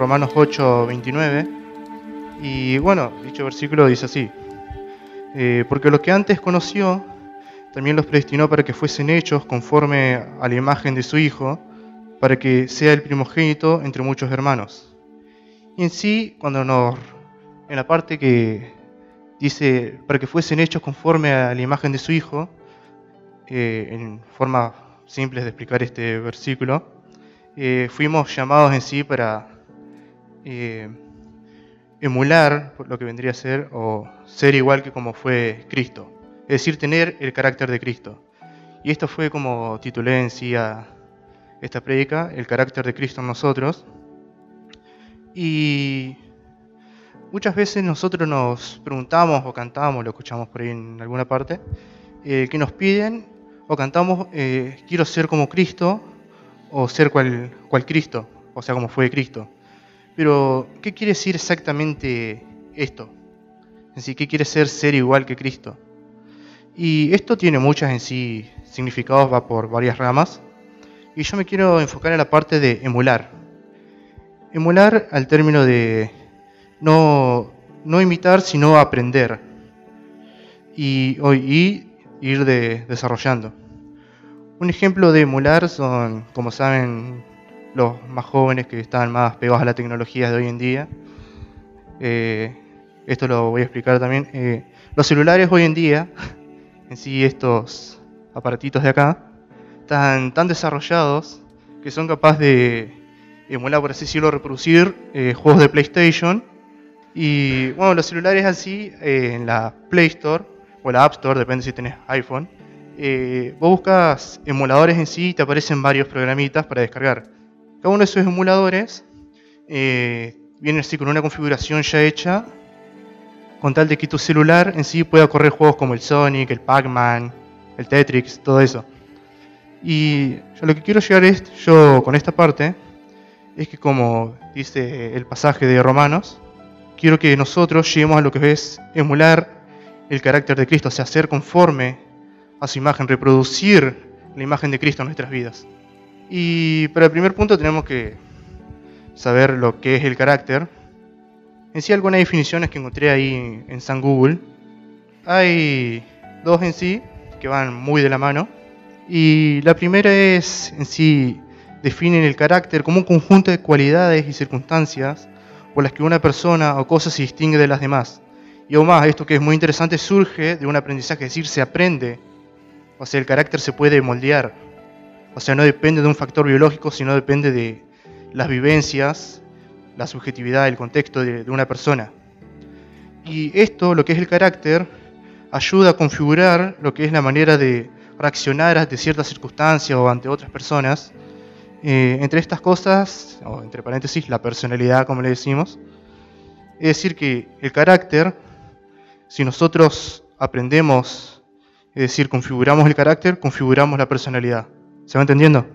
Romanos 8, 29. Y bueno, dicho versículo dice así. Eh, porque lo que antes conoció, también los predestinó para que fuesen hechos conforme a la imagen de su Hijo, para que sea el primogénito entre muchos hermanos. Y en sí, cuando nos, en la parte que dice, para que fuesen hechos conforme a la imagen de su Hijo, eh, en forma simple de explicar este versículo, eh, fuimos llamados en sí para eh, emular lo que vendría a ser o ser igual que como fue Cristo, es decir, tener el carácter de Cristo. Y esto fue como titulé en sí a esta prédica, el carácter de Cristo en nosotros. Y muchas veces nosotros nos preguntamos o cantamos, lo escuchamos por ahí en alguna parte, eh, que nos piden o cantamos, eh, quiero ser como Cristo o ser cual, cual Cristo, o sea, como fue Cristo. Pero, ¿qué quiere decir exactamente esto? ¿qué quiere ser ser igual que Cristo? Y esto tiene muchas en sí significados, va por varias ramas. Y yo me quiero enfocar en la parte de emular. Emular al término de no, no imitar, sino aprender. Y, y ir de, desarrollando. Un ejemplo de emular son, como saben, los más jóvenes que están más pegados a la tecnología de hoy en día. Eh, esto lo voy a explicar también. Eh, los celulares hoy en día, en sí estos aparatitos de acá, están tan desarrollados que son capaces de emular, por así decirlo, reproducir eh, juegos de PlayStation. Y bueno, los celulares así, en la Play Store o la App Store, depende si tenés iPhone, vos buscas emuladores en sí y te aparecen varios programitas para descargar. Cada uno de esos emuladores eh, viene así con una configuración ya hecha, con tal de que tu celular en sí pueda correr juegos como el Sonic, el Pac-Man, el Tetris, todo eso. Y yo lo que quiero llegar es, yo con esta parte, es que como dice el pasaje de Romanos, quiero que nosotros lleguemos a lo que es emular el carácter de Cristo, o sea, ser conforme a su imagen, reproducir la imagen de Cristo en nuestras vidas. Y para el primer punto tenemos que saber lo que es el carácter. En sí algunas definiciones que encontré ahí en San Google. Hay dos en sí que van muy de la mano. Y la primera es en sí definen el carácter como un conjunto de cualidades y circunstancias por las que una persona o cosa se distingue de las demás. Y aún más, esto que es muy interesante surge de un aprendizaje, es decir, se aprende. O sea, el carácter se puede moldear. O sea, no depende de un factor biológico, sino depende de las vivencias, la subjetividad, el contexto de, una persona. Y esto, lo que es el carácter, ayuda a configurar lo que es la manera de reaccionar ante ciertas circunstancias o ante otras personas. Eh, entre estas cosas, o entre paréntesis, la personalidad, como le decimos, es decir, que el carácter, si nosotros aprendemos, es decir, configuramos el carácter, configuramos la personalidad. ¿Se va entendiendo?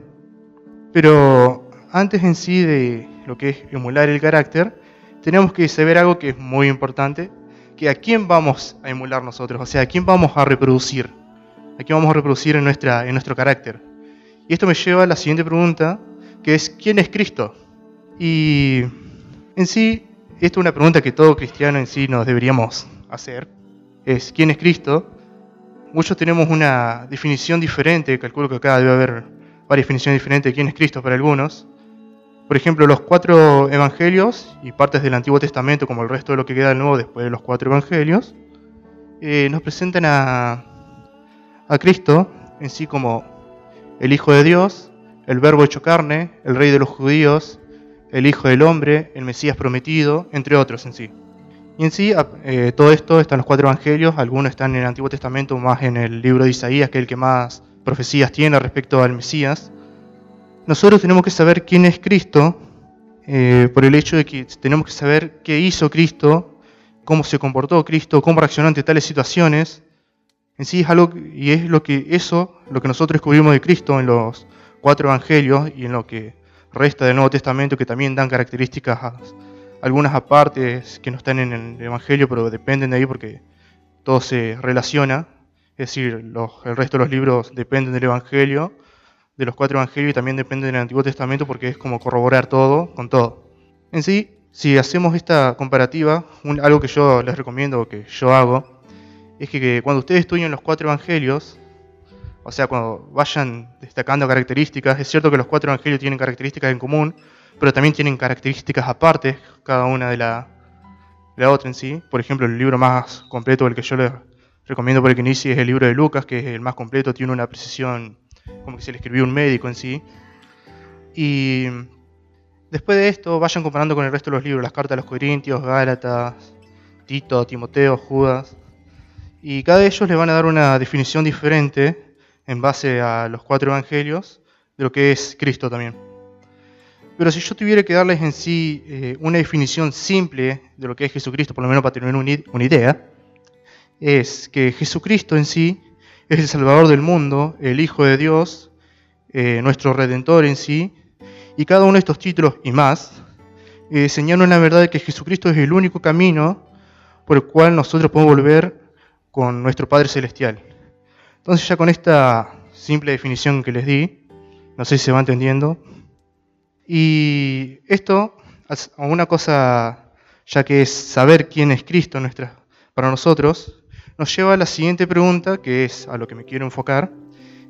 Pero antes en sí de lo que es emular el carácter, tenemos que saber algo que es muy importante, que a quién vamos a emular nosotros, o sea, a quién vamos a reproducir, a quién vamos a reproducir en, nuestra, en nuestro carácter. Y esto me lleva a la siguiente pregunta, que es, ¿quién es Cristo? Y en sí, esta es una pregunta que todo cristiano en sí nos deberíamos hacer, es, ¿quién es Cristo? Muchos tenemos una definición diferente, calculo que acá debe haber varias definiciones diferentes de quién es Cristo para algunos. Por ejemplo, los cuatro evangelios y partes del Antiguo Testamento, como el resto de lo que queda del Nuevo después de los cuatro evangelios, eh, nos presentan a, a Cristo en sí como el Hijo de Dios, el Verbo hecho carne, el Rey de los judíos, el Hijo del Hombre, el Mesías prometido, entre otros en sí. Y en sí, eh, todo esto está en los cuatro evangelios, algunos están en el Antiguo Testamento, más en el libro de Isaías, que es el que más profecías tiene respecto al Mesías. Nosotros tenemos que saber quién es Cristo, eh, por el hecho de que tenemos que saber qué hizo Cristo, cómo se comportó Cristo, cómo reaccionó ante tales situaciones. En sí es algo, y es lo que eso, lo que nosotros descubrimos de Cristo en los cuatro evangelios y en lo que resta del Nuevo Testamento, que también dan características algunas apartes que no están en el Evangelio, pero dependen de ahí porque todo se relaciona. Es decir, el resto de los libros dependen del Evangelio, de los cuatro Evangelios y también dependen del Antiguo Testamento porque es como corroborar todo con todo. En sí, si hacemos esta comparativa, algo que yo les recomiendo, que yo hago, es que, cuando ustedes estudien los cuatro evangelios, o sea, cuando vayan destacando características, es cierto que los cuatro evangelios tienen características en común, pero también tienen características aparte, cada una de la, de la otra en sí. Por ejemplo, el libro más completo, el que yo les recomiendo para que inicie, es el libro de Lucas, que es el más completo, tiene una precisión como que se le escribió un médico en sí. Y después de esto, vayan comparando con el resto de los libros, las cartas de los Corintios, Gálatas, Tito, Timoteo, Judas. Y cada de ellos le van a dar una definición diferente en base a los cuatro evangelios de lo que es Cristo también. Pero si yo tuviera que darles en sí eh, una definición simple de lo que es Jesucristo, por lo menos para tener una idea, es que Jesucristo en sí es el Salvador del mundo, el Hijo de Dios, eh, nuestro Redentor en sí, y cada uno de estos títulos y más eh, señalan la verdad de que Jesucristo es el único camino por el cual nosotros podemos volver con nuestro Padre Celestial. Entonces ya con esta simple definición que les di, no sé si se va entendiendo, y esto, una cosa ya que es saber quién es Cristo nuestra, para nosotros, nos lleva a la siguiente pregunta, que es a lo que me quiero enfocar,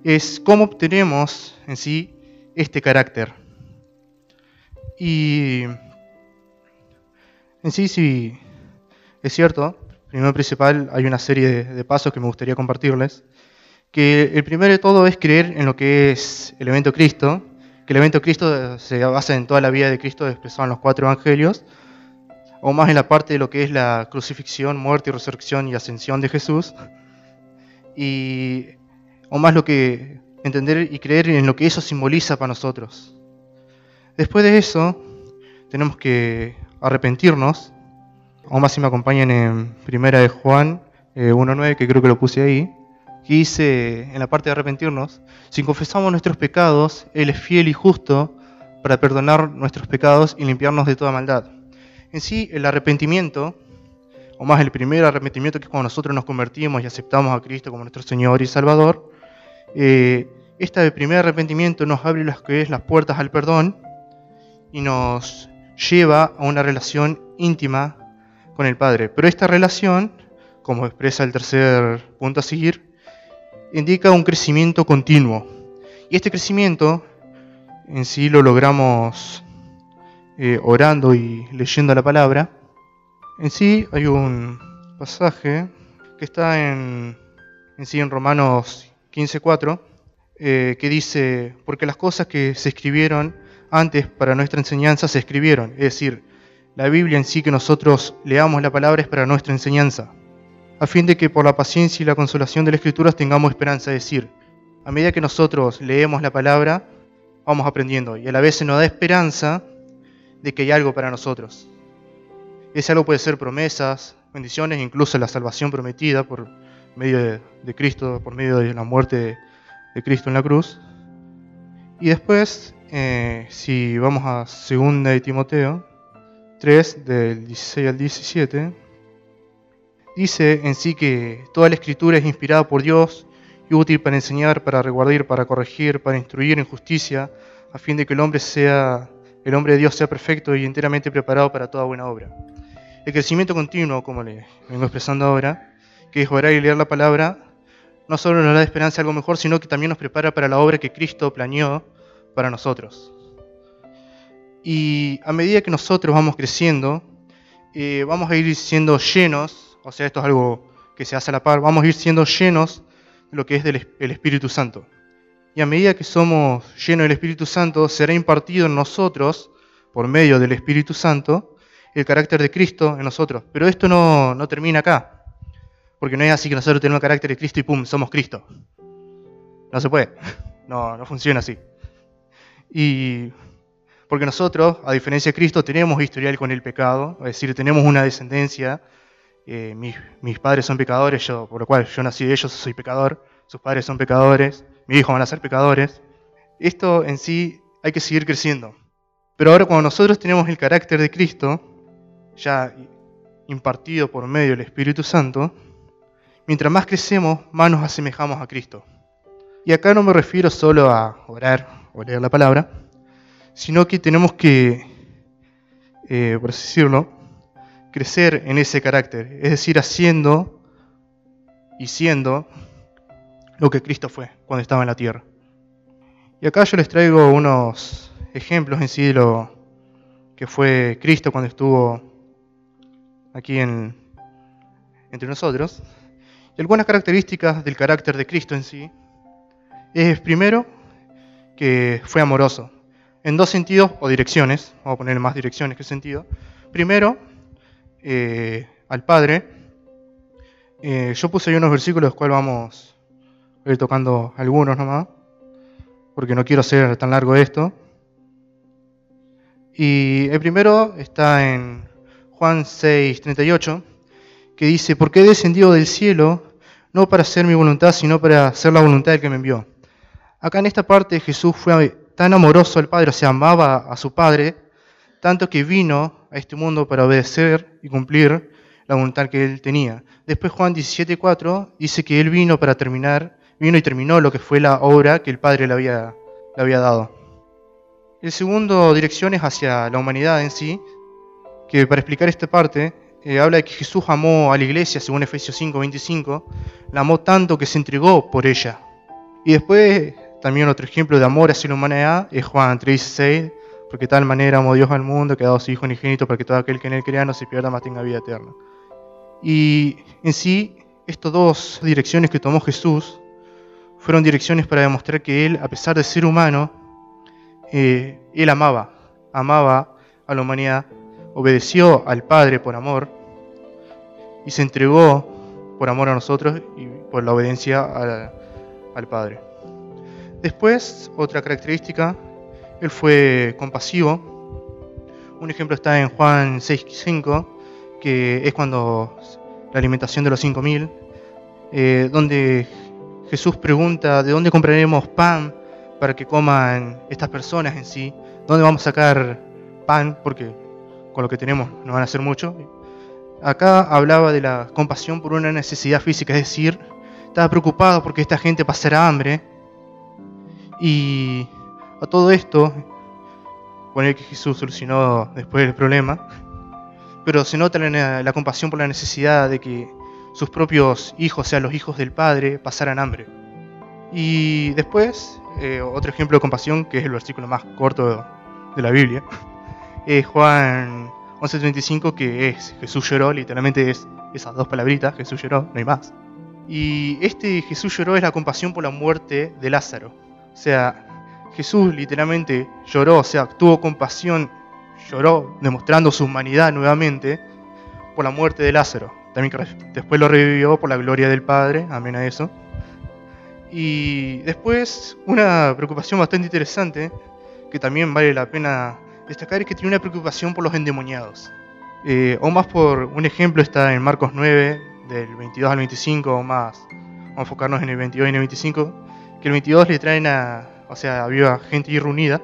es cómo obtenemos en sí este carácter. Y en sí, sí, es cierto, primero principal hay una serie de, pasos que me gustaría compartirles, que el primero de todo es creer en lo que es el evento Cristo, que el evento Cristo se basa en toda la vida de Cristo expresado en los cuatro evangelios, o más en la parte de lo que es la crucifixión, muerte, resurrección y ascensión de Jesús, y, o más lo que entender y creer en lo que eso simboliza para nosotros. Después de eso, tenemos que arrepentirnos, o más si me acompañan en Primera de Juan 1.9, eh, que creo que lo puse ahí, que dice en la parte de arrepentirnos, si confesamos nuestros pecados, Él es fiel y justo para perdonar nuestros pecados y limpiarnos de toda maldad. En sí, el arrepentimiento, o más el primer arrepentimiento que es cuando nosotros nos convertimos y aceptamos a Cristo como nuestro Señor y Salvador, eh, este primer arrepentimiento nos abre las, puertas al perdón y nos lleva a una relación íntima con el Padre. Pero esta relación, como expresa el tercer punto a seguir, indica un crecimiento continuo. Y este crecimiento en sí lo logramos eh, orando y leyendo la palabra, en sí hay un pasaje que está en, en Romanos 15.4, eh, que dice, porque las cosas que se escribieron antes para nuestra enseñanza se escribieron, es decir, la Biblia en sí que nosotros leamos la palabra es para nuestra enseñanza, a fin de que por la paciencia y la consolación de las escrituras tengamos esperanza, es decir, a medida que nosotros leemos la palabra, vamos aprendiendo y a la vez se nos da esperanza de que hay algo para nosotros. Ese algo puede ser promesas, bendiciones, incluso la salvación prometida por medio de, Cristo, por medio de la muerte de, Cristo en la cruz. Y después, eh, si vamos a 2 de Timoteo 3, del 16 al 17, dice en sí que toda la escritura es inspirada por Dios y útil para enseñar, para reguardar, para corregir, para instruir en justicia, a fin de que el hombre sea el hombre de Dios sea perfecto y enteramente preparado para toda buena obra. El crecimiento continuo, como le vengo expresando ahora, que es orar y leer la palabra, no solo nos da esperanza algo mejor, sino que también nos prepara para la obra que Cristo planeó para nosotros. Y a medida que nosotros vamos creciendo, eh, vamos a ir siendo llenos, o sea, esto es algo que se hace a la par, vamos a ir siendo llenos de lo que es del, el Espíritu Santo y a medida que somos llenos del Espíritu Santo, será impartido en nosotros, por medio del Espíritu Santo, el carácter de Cristo en nosotros. Pero esto no, termina acá, porque no es así que nosotros tenemos el carácter de Cristo y ¡pum! somos Cristo. No se puede, no, no funciona así. Y porque nosotros, a diferencia de Cristo, tenemos historial con el pecado, es decir, tenemos una descendencia. Eh, mis, padres son pecadores, yo, por lo cual yo nací de ellos, soy pecador, sus padres son pecadores, mis hijos van a ser pecadores. Esto en sí hay que seguir creciendo. Pero ahora cuando nosotros tenemos el carácter de Cristo, ya impartido por medio del Espíritu Santo, mientras más crecemos, más nos asemejamos a Cristo. Y acá no me refiero solo a orar o leer la palabra, sino que tenemos que eh, por así decirlo, crecer en ese carácter, es decir, haciendo y siendo lo que Cristo fue cuando estaba en la tierra. Y acá yo les traigo unos ejemplos en sí de lo que fue Cristo cuando estuvo aquí en, entre nosotros. Y algunas características del carácter de Cristo en sí es primero que fue amoroso, en dos sentidos o direcciones, vamos a poner más direcciones que sentido. Primero, eh, al Padre. Eh, yo puse ahí unos versículos, los cuales vamos a ir tocando algunos nomás, porque no quiero hacer tan largo esto. Y el primero está en Juan 6, 38, que dice, porque he descendido del cielo no para hacer mi voluntad, sino para hacer la voluntad del que me envió. Acá en esta parte Jesús fue tan amoroso al Padre, o sea, amaba a su Padre, tanto que vino a este mundo para obedecer y cumplir la voluntad que él tenía. Después Juan 17.4 dice que él vino para terminar, vino y terminó lo que fue la obra que el Padre le había, le había dado. El segundo dirección es hacia la humanidad en sí, que para explicar esta parte, eh, habla de que Jesús amó a la iglesia, según Efesios 5.25, la amó tanto que se entregó por ella. Y después también otro ejemplo de amor hacia la humanidad es Juan 3.16, porque de tal manera amó Dios al mundo que ha dado su Hijo unigénito para que todo aquel que en él crea no se pierda, más tenga vida eterna. Y en sí, estas dos direcciones que tomó Jesús fueron direcciones para demostrar que él, a pesar de ser humano, eh, él amaba, amaba a la humanidad, obedeció al Padre por amor y se entregó por amor a nosotros y por la obediencia al, al Padre. Después, otra característica, él fue compasivo. Un ejemplo está en Juan 6.5, que es cuando la alimentación de los 5.000, eh, donde Jesús pregunta, ¿de dónde compraremos pan para que coman estas personas en sí? ¿Dónde vamos a sacar pan? Porque con lo que tenemos no van a hacer mucho. Acá hablaba de la compasión por una necesidad física, es decir, estaba preocupado porque esta gente pasara hambre y a todo esto, poner que Jesús solucionó después el problema, pero se nota la, compasión por la necesidad de que sus propios hijos, sean los hijos del Padre, pasaran hambre. Y después, eh, otro ejemplo de compasión, que es el versículo más corto de la Biblia, es Juan 11:35, que es Jesús lloró, literalmente es esas dos palabritas, Jesús lloró, no hay más. Y este Jesús lloró es la compasión por la muerte de Lázaro. O sea, Jesús literalmente lloró, o sea, tuvo compasión, lloró, demostrando su humanidad nuevamente por la muerte de Lázaro. También después lo revivió por la gloria del Padre, amén a eso. Y después, una preocupación bastante interesante, que también vale la pena destacar, es que tiene una preocupación por los endemoniados. Eh, o más por un ejemplo está en Marcos 9, del 22 al 25, o más, vamos a enfocarnos en el 22 y en el 25, que el 22 le traen a, o sea, había gente reunida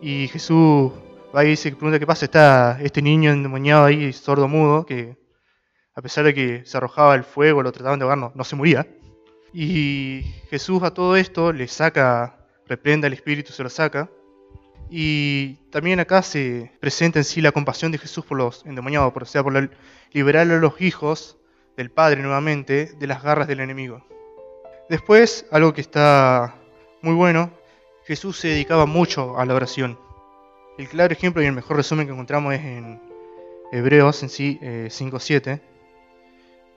y Jesús va y dice, pregunta qué pasa, está este niño endemoniado ahí, sordo mudo, que a pesar de que se arrojaba el fuego, lo trataban de ahogar, no, se moría. Y Jesús a todo esto le saca, reprenda el espíritu, se lo saca. Y también acá se presenta en sí la compasión de Jesús por los endemoniados, por, o sea, por liberar a los hijos del Padre nuevamente de las garras del enemigo. Después, algo que está muy bueno, Jesús se dedicaba mucho a la oración. El claro ejemplo y el mejor resumen que encontramos es en Hebreos en sí 5.7, eh,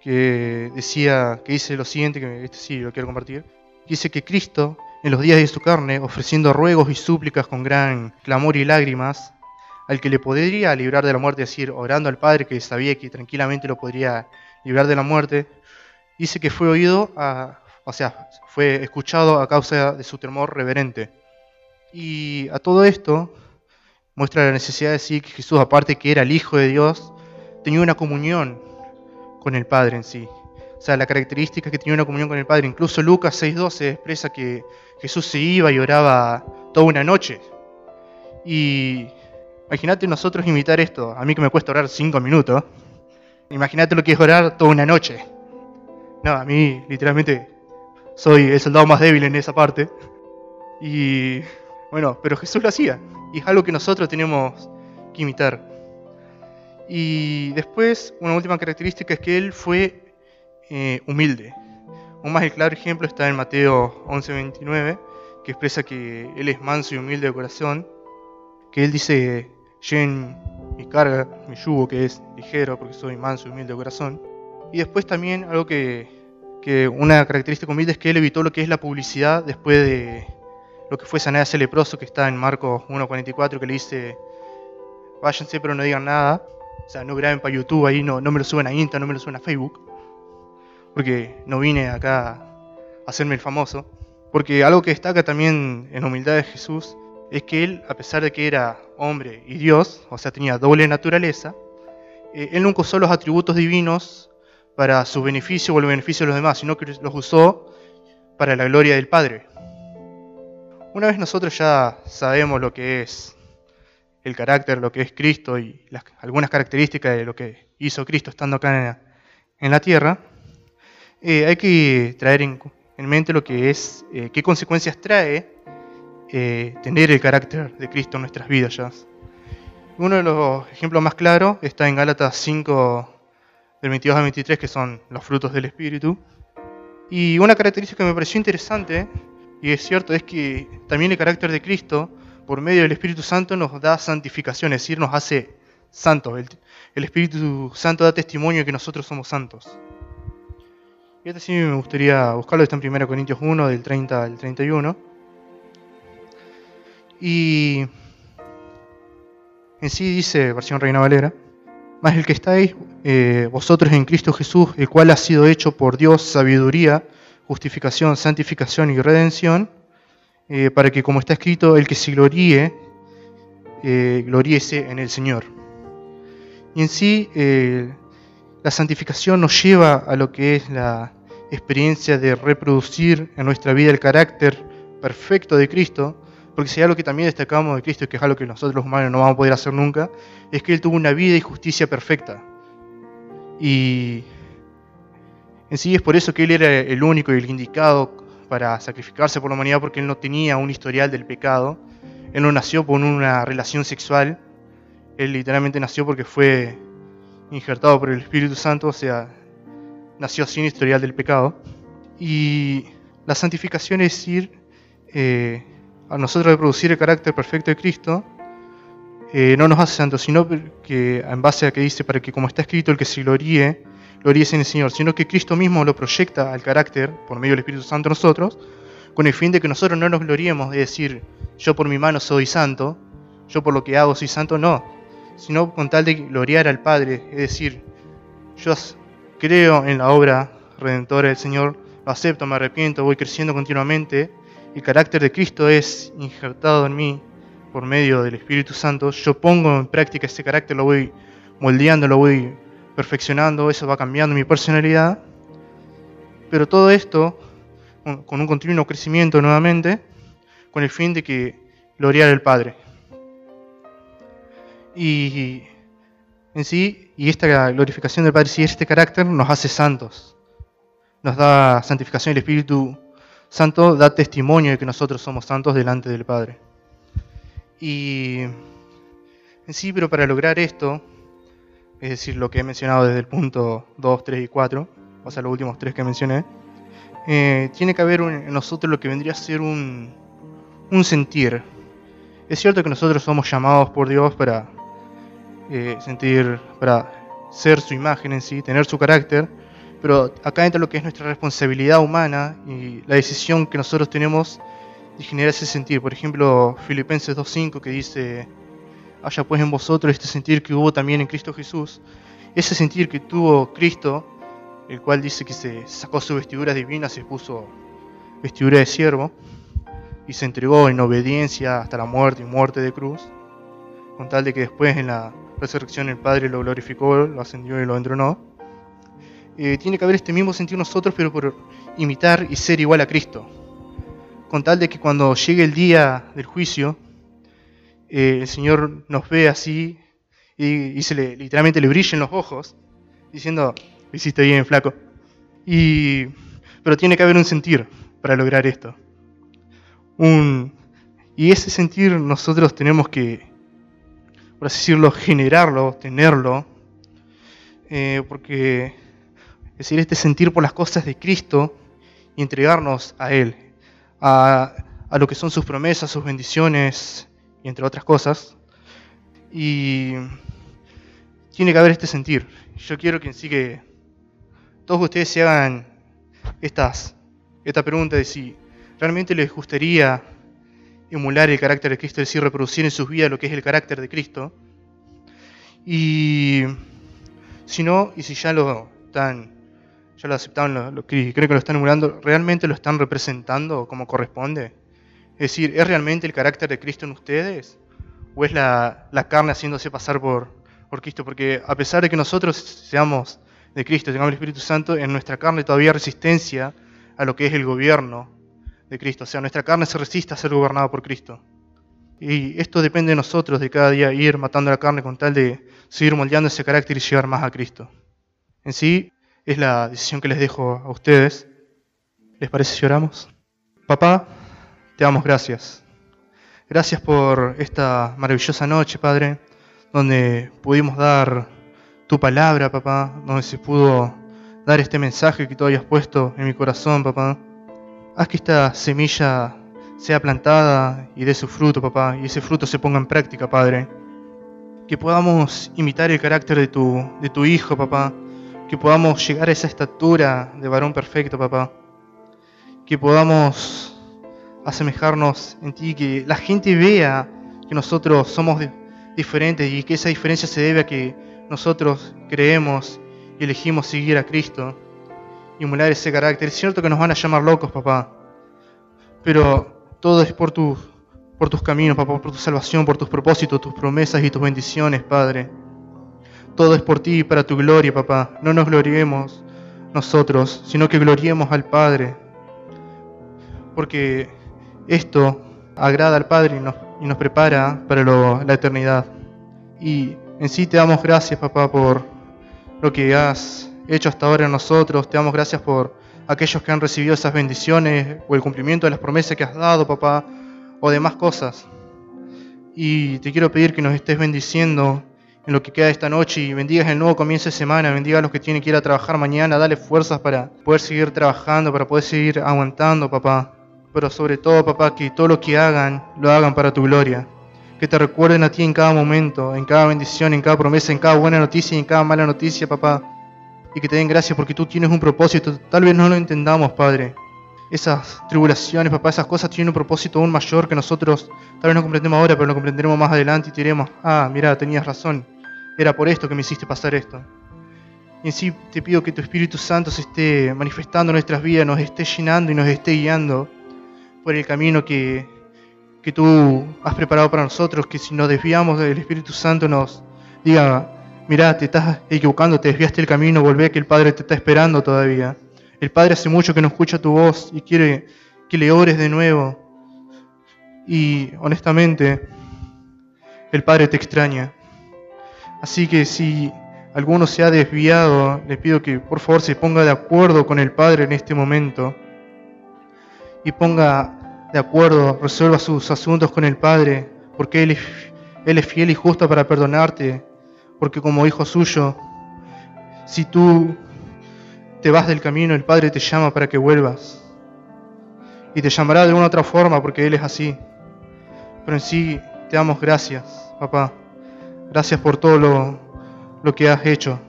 que decía, que dice lo siguiente, que este sí lo quiero compartir, dice que Cristo, en los días de su carne, ofreciendo ruegos y súplicas con gran clamor y lágrimas, al que le podría librar de la muerte, es decir, orando al Padre que sabía que tranquilamente lo podría librar de la muerte, dice que fue oído a, o sea, fue escuchado a causa de su temor reverente. Y a todo esto muestra la necesidad de decir que Jesús, aparte que era el Hijo de Dios, tenía una comunión con el Padre en sí. O sea, la característica es que tenía una comunión con el Padre. Incluso Lucas 6.12 expresa que Jesús se iba y oraba toda una noche. Y imagínate nosotros imitar esto. A mí que me cuesta orar cinco minutos. Imagínate lo que es orar toda una noche. No, a mí literalmente soy el soldado más débil en esa parte. Y bueno, pero Jesús lo hacía. Y es algo que nosotros tenemos que imitar. Y después, una última característica es que él fue eh, humilde. Un más claro ejemplo está en Mateo 11:29, que expresa que él es manso y humilde de corazón, que él dice, lleven mi carga, mi yugo, que es ligero, porque soy manso y humilde de corazón. Y después también algo que, que una característica humilde es que él evitó lo que es la publicidad después de lo que fue sanar ese leproso que está en Marcos 1.44, que le dice, váyanse pero no digan nada. O sea, no graben para YouTube ahí, no, no me lo suben a Insta, no me lo suben a Facebook. Porque no vine acá a hacerme el famoso. Porque algo que destaca también en humildad de Jesús es que él, a pesar de que era hombre y Dios, o sea, tenía doble naturaleza, eh, él nunca usó los atributos divinos para su beneficio o el beneficio de los demás, sino que los usó para la gloria del Padre. Una vez nosotros ya sabemos lo que es el carácter, lo que es Cristo y algunas características de lo que hizo Cristo estando acá en la, tierra, eh, hay que traer en, mente lo que es, eh, qué consecuencias trae eh, tener el carácter de Cristo en nuestras vidas. Uno de los ejemplos más claros está en Gálatas 5, del 22 al 23, que son los frutos del Espíritu. Y una característica que me pareció interesante, y es cierto, es que también el carácter de Cristo por medio del Espíritu Santo nos da santificación, es decir, nos hace santos. El, Espíritu Santo da testimonio de que nosotros somos santos. Y este sí me gustaría buscarlo, está en 1 Corintios 1, del 30 al 31. Y en sí dice, versión Reina Valera, más el que estáis eh, vosotros en Cristo Jesús, el cual ha sido hecho por Dios sabiduría, justificación, santificación y redención, eh, para que, como está escrito, el que se gloríe, eh, en el Señor. Y en sí, eh, la santificación nos lleva a lo que es la experiencia de reproducir en nuestra vida el carácter perfecto de Cristo, porque si hay que también destacamos de Cristo, que es algo que nosotros los humanos no vamos a poder hacer nunca, es que Él tuvo una vida y justicia perfecta. Y en sí es por eso que Él era el único y el indicado para sacrificarse por la humanidad porque él no tenía un historial del pecado. Él no nació por una relación sexual. Él literalmente nació porque fue injertado por el Espíritu Santo, o sea, nació sin historial del pecado. Y la santificación es ir eh, a nosotros reproducir el carácter perfecto de Cristo. Eh, no nos hace santos, sino que en base a que dice, para que como está escrito, el que se gloríe, gloríese en el Señor, sino que Cristo mismo lo proyecta al carácter por medio del Espíritu Santo nosotros, con el fin de que nosotros no nos gloriemos de decir, yo por mi mano soy santo, yo por lo que hago soy santo, no, sino con tal de gloriar al Padre, es decir, yo creo en la obra redentora del Señor, lo acepto, me arrepiento, voy creciendo continuamente, el carácter de Cristo es injertado en mí por medio del Espíritu Santo, yo pongo en práctica ese carácter, lo voy moldeando, lo voy perfeccionando, eso va cambiando mi personalidad, pero todo esto con un continuo crecimiento nuevamente, con el fin de que gloriar al Padre. Y en sí, y esta glorificación del Padre, si este carácter nos hace santos, nos da santificación, el Espíritu Santo da testimonio de que nosotros somos santos delante del Padre. Y en sí, pero para lograr esto, es decir, lo que he mencionado desde el punto 2, 3 y 4, o sea, los últimos tres que mencioné, eh, tiene que haber en nosotros lo que vendría a ser un, un, sentir. Es cierto que nosotros somos llamados por Dios para eh, sentir, para ser su imagen en sí, tener su carácter, pero acá entra lo que es nuestra responsabilidad humana y la decisión que nosotros tenemos de generar ese sentir. Por ejemplo, Filipenses 2.5 que dice haya pues en vosotros este sentir que hubo también en Cristo Jesús, ese sentir que tuvo Cristo, el cual dice que se sacó su vestidura divina, se puso vestidura de siervo y se entregó en obediencia hasta la muerte y muerte de cruz, con tal de que después en la resurrección el Padre lo glorificó, lo ascendió y lo entronó. Eh, tiene que haber este mismo sentir nosotros, pero por imitar y ser igual a Cristo, con tal de que cuando llegue el día del juicio, eh, el Señor nos ve así y, se le, literalmente le brillen los ojos, diciendo, hiciste bien, flaco. Y, pero tiene que haber un sentir para lograr esto. Un, y ese sentir nosotros tenemos que, por así decirlo, generarlo, tenerlo eh, porque es decir, este sentir por las cosas de Cristo y entregarnos a Él, a, a lo que son sus promesas, sus bendiciones, y entre otras cosas. Y tiene que haber este sentir. Yo quiero que sí que todos ustedes se hagan estas, esta pregunta de si realmente les gustaría emular el carácter de Cristo, es decir, reproducir en sus vidas lo que es el carácter de Cristo. Y si no, y si ya lo están, ya lo aceptaron, lo, lo, creo que lo están emulando, ¿realmente lo están representando como corresponde? Es decir, ¿es realmente el carácter de Cristo en ustedes? ¿O es la, la carne haciéndose pasar por, por Cristo? Porque a pesar de que nosotros seamos de Cristo, tengamos el Espíritu Santo, en nuestra carne todavía hay resistencia a lo que es el gobierno de Cristo. O sea, nuestra carne se resiste a ser gobernada por Cristo. Y esto depende de nosotros, de cada día ir matando la carne con tal de seguir moldeando ese carácter y llegar más a Cristo. En sí, es la decisión que les dejo a ustedes. ¿Les parece si oramos? Papá, te damos gracias. Gracias por esta maravillosa noche, Padre, donde pudimos dar tu palabra, papá, donde se pudo dar este mensaje que tú hayas puesto en mi corazón, papá. Haz que esta semilla sea plantada y dé su fruto, papá, y ese fruto se ponga en práctica, Padre. Que podamos imitar el carácter de tu Hijo, papá. Que podamos llegar a esa estatura de varón perfecto, papá. Que podamos asemejarnos en ti, que la gente vea que nosotros somos diferentes y que esa diferencia se debe a que nosotros creemos y elegimos seguir a Cristo y emular ese carácter. Es cierto que nos van a llamar locos, papá, pero todo es por, tu, por tus caminos, papá, por tu salvación, por tus propósitos, tus promesas y tus bendiciones, Padre. Todo es por ti y para tu gloria, papá. No nos gloriemos nosotros, sino que gloriemos al Padre. Porque esto agrada al Padre y nos, prepara para la eternidad. Y en sí te damos gracias, papá, por lo que has hecho hasta ahora en nosotros. Te damos gracias por aquellos que han recibido esas bendiciones o el cumplimiento de las promesas que has dado, papá, o demás cosas. Y te quiero pedir que nos estés bendiciendo en lo que queda esta noche y bendigas el nuevo comienzo de semana, bendiga a los que tienen que ir a trabajar mañana, dale fuerzas para poder seguir trabajando, para poder seguir aguantando, papá pero sobre todo, papá, que todo lo que hagan, lo hagan para tu gloria. Que te recuerden a ti en cada momento, en cada bendición, en cada promesa, en cada buena noticia y en cada mala noticia, papá. Y que te den gracias porque tú tienes un propósito. Tal vez no lo entendamos, Padre. Esas tribulaciones, papá, esas cosas tienen un propósito aún mayor que nosotros tal vez no comprendemos ahora, pero lo comprenderemos más adelante y diremos, ah, mira, tenías razón. Era por esto que me hiciste pasar esto. Y en sí te pido que tu Espíritu Santo se esté manifestando en nuestras vidas, nos esté llenando y nos esté guiando por el camino que, que tú has preparado para nosotros, que si nos desviamos del Espíritu Santo nos diga, mira, te estás equivocando, te desviaste el camino, volvé que el Padre te está esperando todavía. El Padre hace mucho que no escucha tu voz y quiere que le ores de nuevo. Y honestamente, el Padre te extraña. Así que si alguno se ha desviado, le pido que por favor se ponga de acuerdo con el Padre en este momento y ponga de acuerdo, resuelva sus asuntos con el Padre, porque Él es, fiel y justo para perdonarte, porque como hijo suyo, si tú te vas del camino, el Padre te llama para que vuelvas. Y te llamará de una otra forma, porque Él es así. Pero en sí te damos gracias, papá. Gracias por todo lo, lo que has hecho.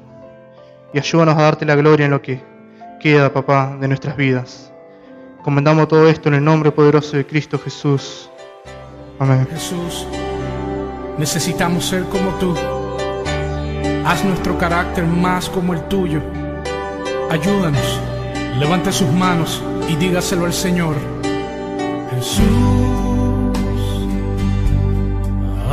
Y ayúdanos a darte la gloria en lo que queda, papá, de nuestras vidas. Comendamos todo esto en el nombre poderoso de Cristo Jesús. Amén. Jesús, necesitamos ser como tú. Haz nuestro carácter más como el tuyo. Ayúdanos. Levante sus manos y dígaselo al Señor. Jesús,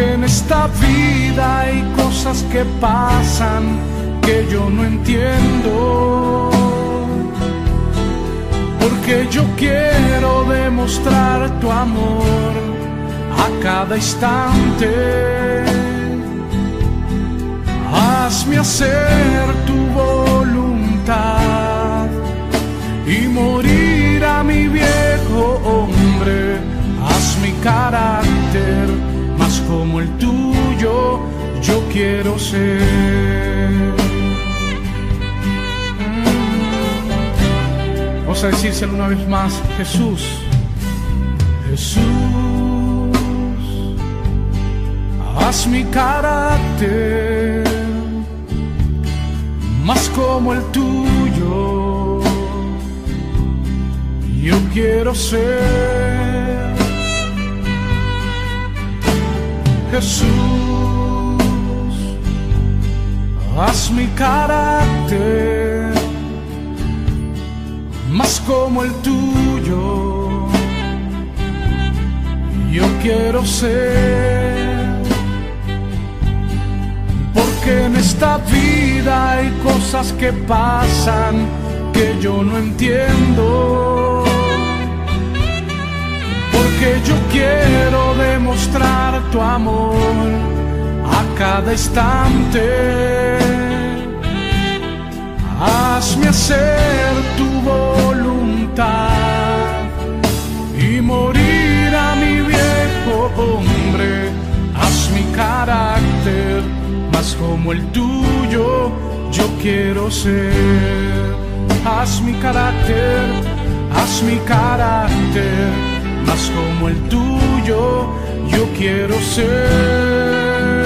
Porque en esta vida hay cosas que pasan que yo no entiendo. Porque yo quiero demostrar tu amor a cada instante. Hazme hacer tu voluntad y morir a mi viejo hombre. Haz mi carácter como el tuyo, yo quiero ser. Vamos a decírselo una vez más, Jesús, Jesús, haz mi carácter más como el tuyo. Yo quiero ser Jesús, haz mi carácter más como el tuyo. Yo quiero ser, porque en esta vida hay cosas que pasan que yo no entiendo. Porque yo quiero demostrar tu amor a cada instante. Hazme hacer tu voluntad y morir a mi viejo hombre. Haz mi carácter más como el tuyo, yo quiero ser. Haz mi carácter, haz mi carácter más como el tuyo, yo quiero ser.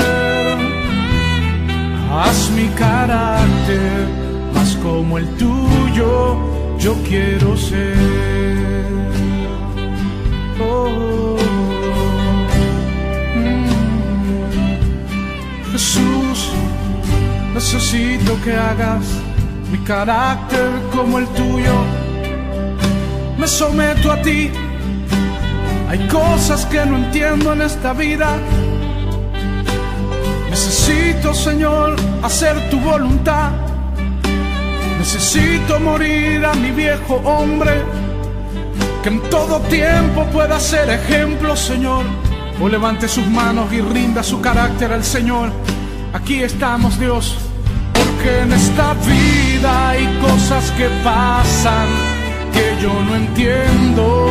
Haz mi carácter más como el tuyo, yo quiero ser. Oh, mm. Jesús, necesito que hagas mi carácter como el tuyo. Me someto a ti. Hay cosas que no entiendo en esta vida. Necesito, Señor, hacer tu voluntad. Necesito morir a mi viejo hombre, que en todo tiempo pueda ser ejemplo, Señor. O levante sus manos y rinda su carácter al Señor. Aquí estamos, Dios, porque en esta vida hay cosas que pasan que yo no entiendo.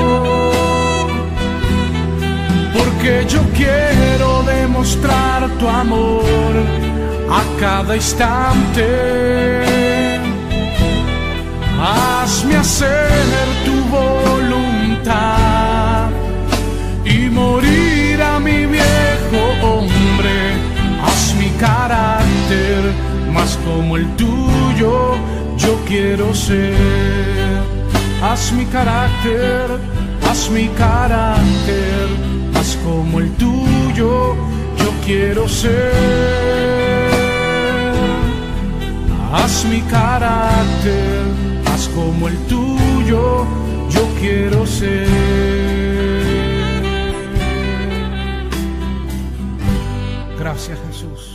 Porque yo quiero demostrar tu amor a cada instante. Hazme hacer tu voluntad y morir a mi viejo hombre. Haz mi carácter más como el tuyo, yo quiero ser. Haz mi carácter, haz mi carácter como el tuyo, yo quiero ser. Haz mi carácter más como el tuyo, yo quiero ser. Gracias Jesús.